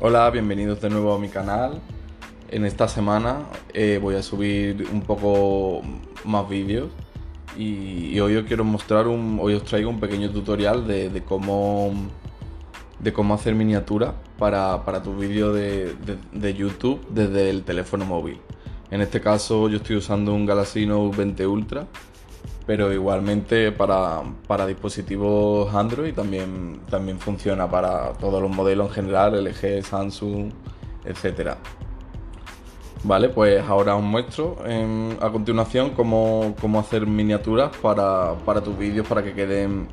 Hola, bienvenidos de nuevo a mi canal. En esta semana eh, voy a subir un poco más vídeos y, hoy os quiero mostrar un, hoy os traigo un pequeño tutorial de, cómo de cómo hacer miniaturas para, para tu vídeo de, de, YouTube desde el teléfono móvil. En este caso yo estoy usando un Galaxy Note 20 Ultra pero igualmente para, dispositivos Android también, también funciona para todos los modelos en general, LG, Samsung, etc. Vale, pues ahora os muestro a continuación cómo, hacer miniaturas para, tus vídeos para que queden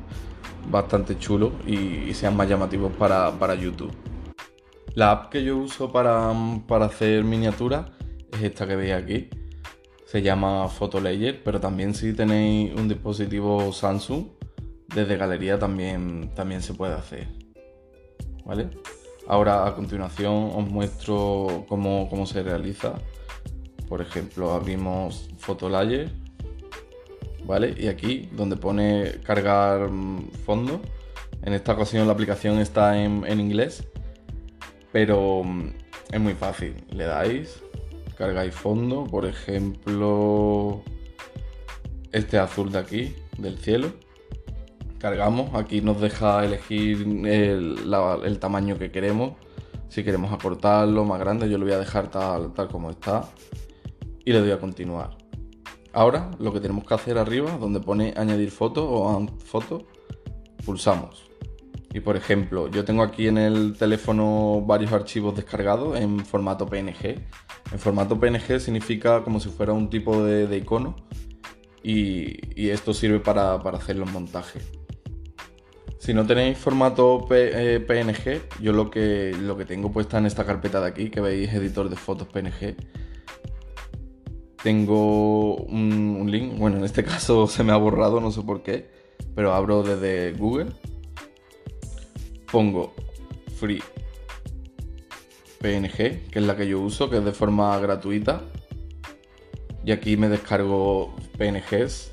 bastante chulos y, sean más llamativos para, YouTube. La app que yo uso para, para hacer miniaturas es esta que veis aquí se llama Photolayer, pero también si tenéis un dispositivo Samsung, desde galería también, también se puede hacer. ¿Vale? Ahora a continuación os muestro cómo, cómo se realiza. Por ejemplo, abrimos Photolayer, ¿vale? Y aquí donde pone cargar fondo, en esta ocasión la aplicación está en, en inglés, pero mm, es muy fácil. Le dais, cargáis fondo, por ejemplo, este azul de aquí, del cielo. Cargamos, aquí nos deja elegir el, tamaño que queremos. Si queremos acortarlo más grande, yo lo voy a dejar tal, tal como está. Y le doy a continuar. Ahora lo que tenemos que hacer arriba, donde pone añadir foto o foto, pulsamos. Y por ejemplo, yo tengo aquí en el teléfono varios archivos descargados en formato PNG. En formato PNG significa como si fuera un tipo de, icono y, esto sirve para, hacer los montajes. Si no tenéis formato PNG, eh, yo lo que, lo que tengo puesta en esta carpeta de aquí, que veis editor de fotos PNG, tengo un, un link, bueno, en este caso se me ha borrado, no sé por qué, pero abro desde Google pongo free PNG, que es la que yo uso, que es de forma gratuita. Y aquí me descargo PNGs,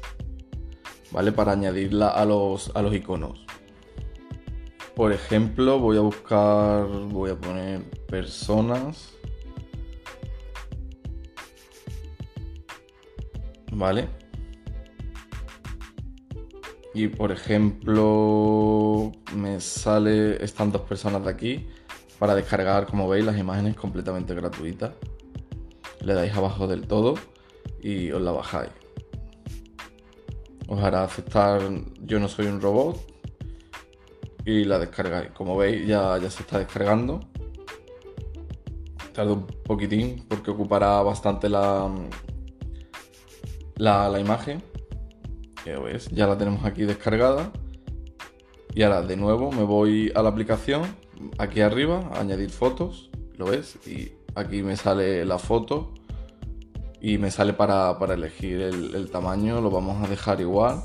¿vale? Para añadirla a los, a los iconos. Por ejemplo, voy a buscar, voy a poner personas. ¿Vale? Y por ejemplo, me sale, están dos personas de aquí para descargar, como veis, las imágenes completamente gratuitas. Le dais abajo del todo y os la bajáis. Os hará aceptar yo no soy un robot y la descargáis. Como veis ya, ya se está descargando. Tarda un poquitín porque ocupará bastante la, la, la imagen ya la tenemos aquí descargada. Y ahora de nuevo me voy a la aplicación, aquí arriba, añadir fotos, lo ves, y aquí me sale la foto y me sale para, elegir el, tamaño, lo vamos a dejar igual.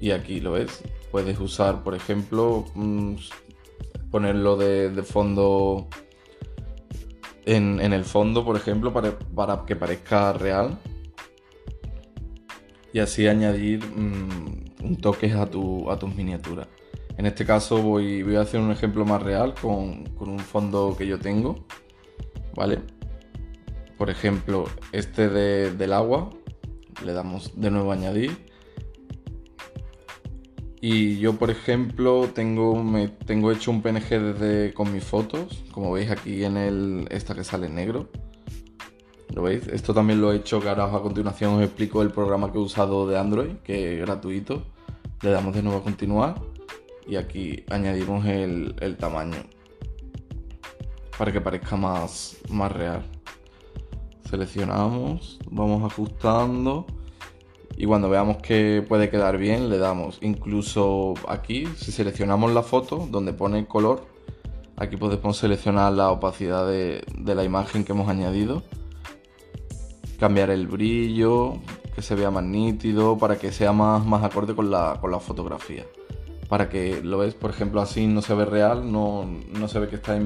Y aquí lo ves, puedes usar, por ejemplo, mm, ponerlo de, fondo en, el fondo, por ejemplo, para, para que parezca real y así añadir mm, un toque a, tu, a tus miniaturas. En este caso voy, voy, a hacer un ejemplo más real con, un fondo que yo tengo, ¿vale? Por ejemplo, este del agua, le damos de nuevo a añadir. Y yo, por ejemplo, tengo, me, tengo hecho un PNG desde, con mis fotos, como veis aquí en el, esta que sale negro. ¿Lo veis? Esto también lo he hecho, que ahora a continuación os explico el programa que he usado de Android, que es gratuito. Le damos de nuevo a continuar. Y aquí añadimos el, tamaño. Para que parezca más, más real. Seleccionamos, vamos ajustando. Y cuando veamos que puede quedar bien le damos. Incluso aquí, si seleccionamos la foto donde pone color, aquí podemos seleccionar la opacidad de la imagen que hemos añadido cambiar el brillo, que se vea más nítido, para que sea más, más acorde con la, con la fotografía. Para que lo ves, por ejemplo, así no se ve real, no, se ve que está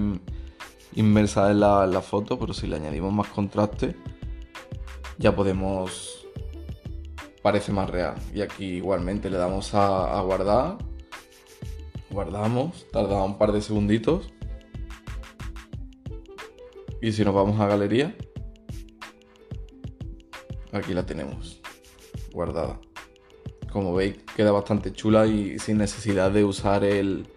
inmersa en la, foto, pero si le añadimos más contraste, ya podemos. parece más real. Y aquí igualmente le damos a, a guardar. Guardamos, tarda un par de segunditos. Y si nos vamos a galería, aquí la tenemos guardada. Como veis, queda bastante chula y sin necesidad de usar el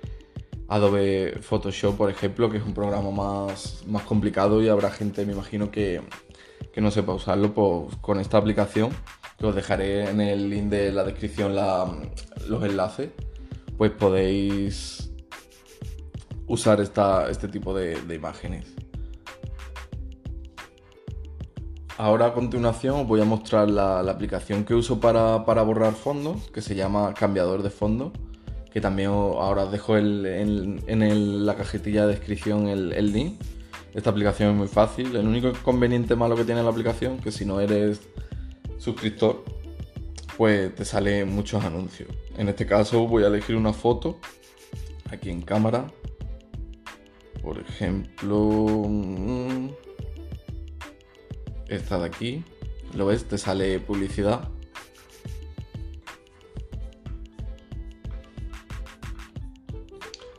Adobe Photoshop, por ejemplo, que es un programa más, más complicado y habrá gente, me imagino, que, que no sepa usarlo pues, con esta aplicación, que os dejaré en el link de la descripción los enlaces, pues podéis usar esta, este tipo de imágenes. Ahora a continuación os voy a mostrar la, aplicación que uso para, borrar fondos, que se llama cambiador de fondos, que también ahora os dejo en la cajetilla de descripción el, link. Esta aplicación es muy fácil, el único inconveniente malo que tiene la aplicación que si no eres suscriptor, pues te salen muchos anuncios. En este caso voy a elegir una foto aquí en cámara. Por ejemplo... Mm, esta de aquí, lo ves, te sale publicidad.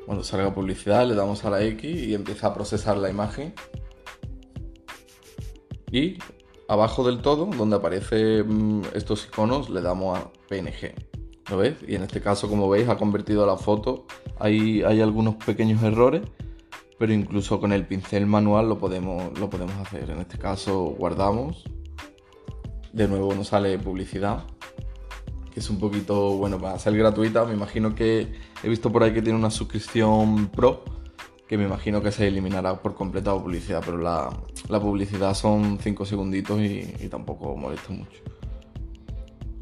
Cuando salga publicidad le damos a la X y empieza a procesar la imagen. Y abajo del todo, donde aparecen estos iconos, le damos a PNG. ¿Lo ves? Y en este caso, como veis, ha convertido la foto. Hay, hay algunos pequeños errores pero incluso con el pincel manual lo podemos, lo podemos hacer. En este caso guardamos, de nuevo nos sale publicidad, que es un poquito, bueno, para ser gratuita, me imagino que he visto por ahí que tiene una suscripción pro, que me imagino que se eliminará por completa publicidad, pero la, publicidad son 5 segunditos y, tampoco molesta mucho.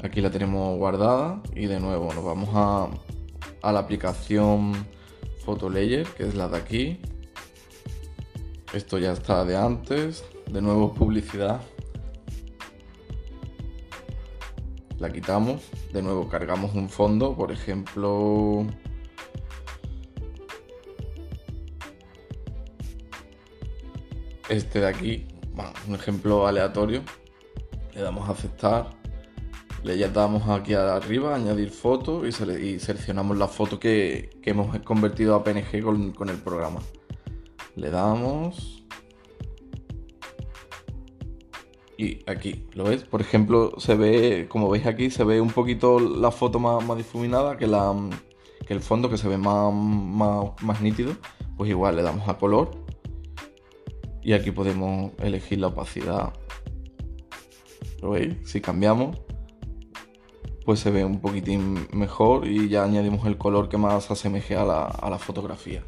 Aquí la tenemos guardada y de nuevo nos vamos a, a la aplicación Photo Layer, que es la de aquí, esto ya está de antes. De nuevo publicidad. La quitamos. De nuevo cargamos un fondo. Por ejemplo... Este de aquí. un ejemplo aleatorio. Le damos a aceptar. Le ya damos aquí arriba, añadir foto y, seleccionamos la foto que, hemos convertido a PNG con el programa. Le damos. Y aquí, ¿lo ves? Por ejemplo, se ve, como veis aquí, se ve un poquito la foto más, difuminada que, la, que el fondo, que se ve más, más, nítido. Pues igual le damos a color. Y aquí podemos elegir la opacidad. ¿Lo veis? Si cambiamos, pues se ve un poquitín mejor y ya añadimos el color que más asemeje a la, a la fotografía.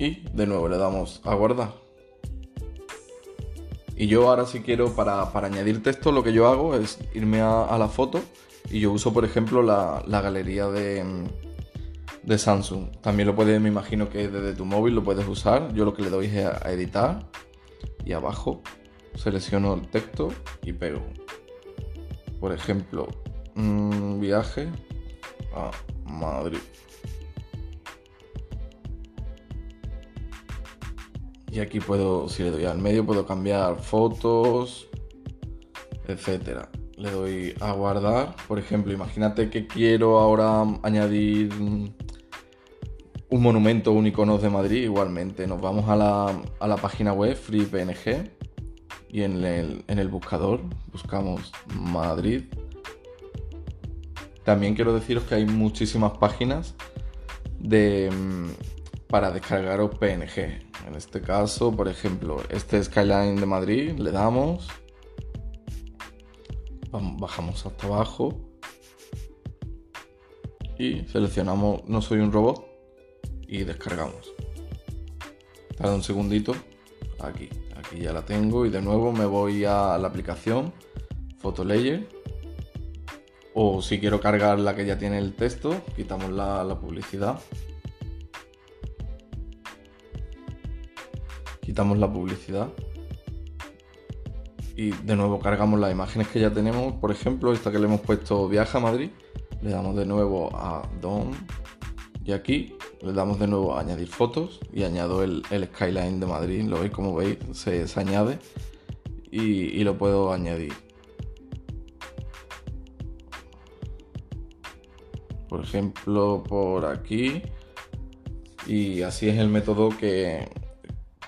Y de nuevo le damos a guardar. Y yo ahora si quiero para, añadir texto lo que yo hago es irme a, la foto y yo uso por ejemplo la, galería de, de, Samsung. También lo puedes, me imagino que desde tu móvil lo puedes usar. Yo lo que le doy es a, editar y abajo selecciono el texto y pego. Por ejemplo, un viaje a Madrid. Y aquí puedo, si le doy al medio, puedo cambiar fotos, etcétera. Le doy a guardar. Por ejemplo, imagínate que quiero ahora añadir un monumento, un icono de Madrid. Igualmente, nos vamos a la, página web FreePNG y en el, en el buscador buscamos Madrid. También quiero deciros que hay muchísimas páginas de, para descargaros PNG. En este caso, por ejemplo, este Skyline de Madrid, le damos, bajamos hasta abajo y seleccionamos No soy un robot y descargamos. Tarda un segundito, aquí, aquí ya la tengo y de nuevo me voy a la aplicación Photo Layer o si quiero cargar la que ya tiene el texto, quitamos la publicidad quitamos la publicidad y de nuevo cargamos las imágenes que ya tenemos. Por ejemplo, esta que le hemos puesto Viaja a Madrid, le damos de nuevo a Don y aquí le damos de nuevo a añadir fotos y añado el, skyline de Madrid. Lo veis, como veis, se, añade y lo puedo añadir. Por ejemplo, por aquí Y así es el método que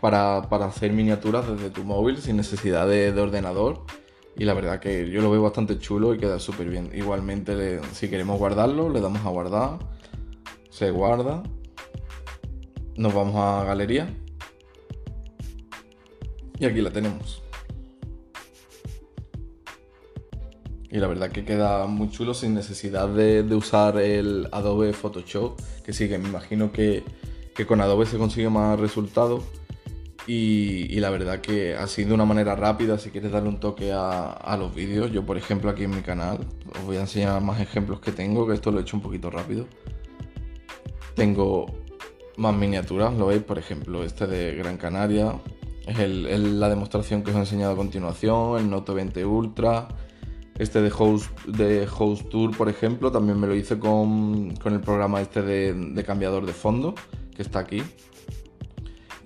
para, hacer miniaturas desde tu móvil sin necesidad de, ordenador. Y la verdad que yo lo veo bastante chulo y queda súper bien. Igualmente, si queremos guardarlo, le damos a guardar. Se guarda. Nos vamos a galería. Y aquí la tenemos. Y la verdad que queda muy chulo sin necesidad de, usar el Adobe Photoshop. Que sí, que me imagino que, con Adobe se consigue más resultados. Y, la verdad que así de una manera rápida, si quieres darle un toque a, los vídeos, yo por ejemplo aquí en mi canal os voy a enseñar más ejemplos que tengo, que esto lo he hecho un poquito rápido. Tengo más miniaturas, lo veis, por ejemplo, este de Gran Canaria, es la demostración que os he enseñado a continuación, el Note 20 Ultra, este de Host, de Host Tour, por ejemplo, también me lo hice con, el programa este de, cambiador de fondo, que está aquí.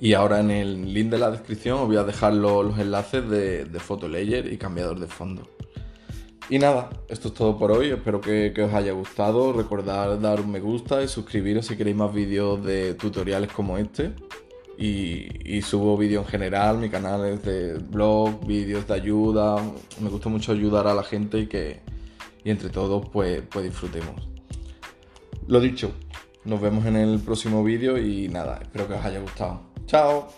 Y ahora en el link de la descripción os voy a dejar los, enlaces de, de Photolayer y cambiador de fondo. Y nada, esto es todo por hoy, espero que, os haya gustado, recordad dar un me gusta y suscribiros si queréis más vídeos de tutoriales como este y, subo vídeos en general, mi canal es de blog, vídeos de ayuda, me gusta mucho ayudar a la gente y que y entre todos pues, pues disfrutemos. Lo dicho, nos vemos en el próximo vídeo y nada, espero que os haya gustado. ¡Chao!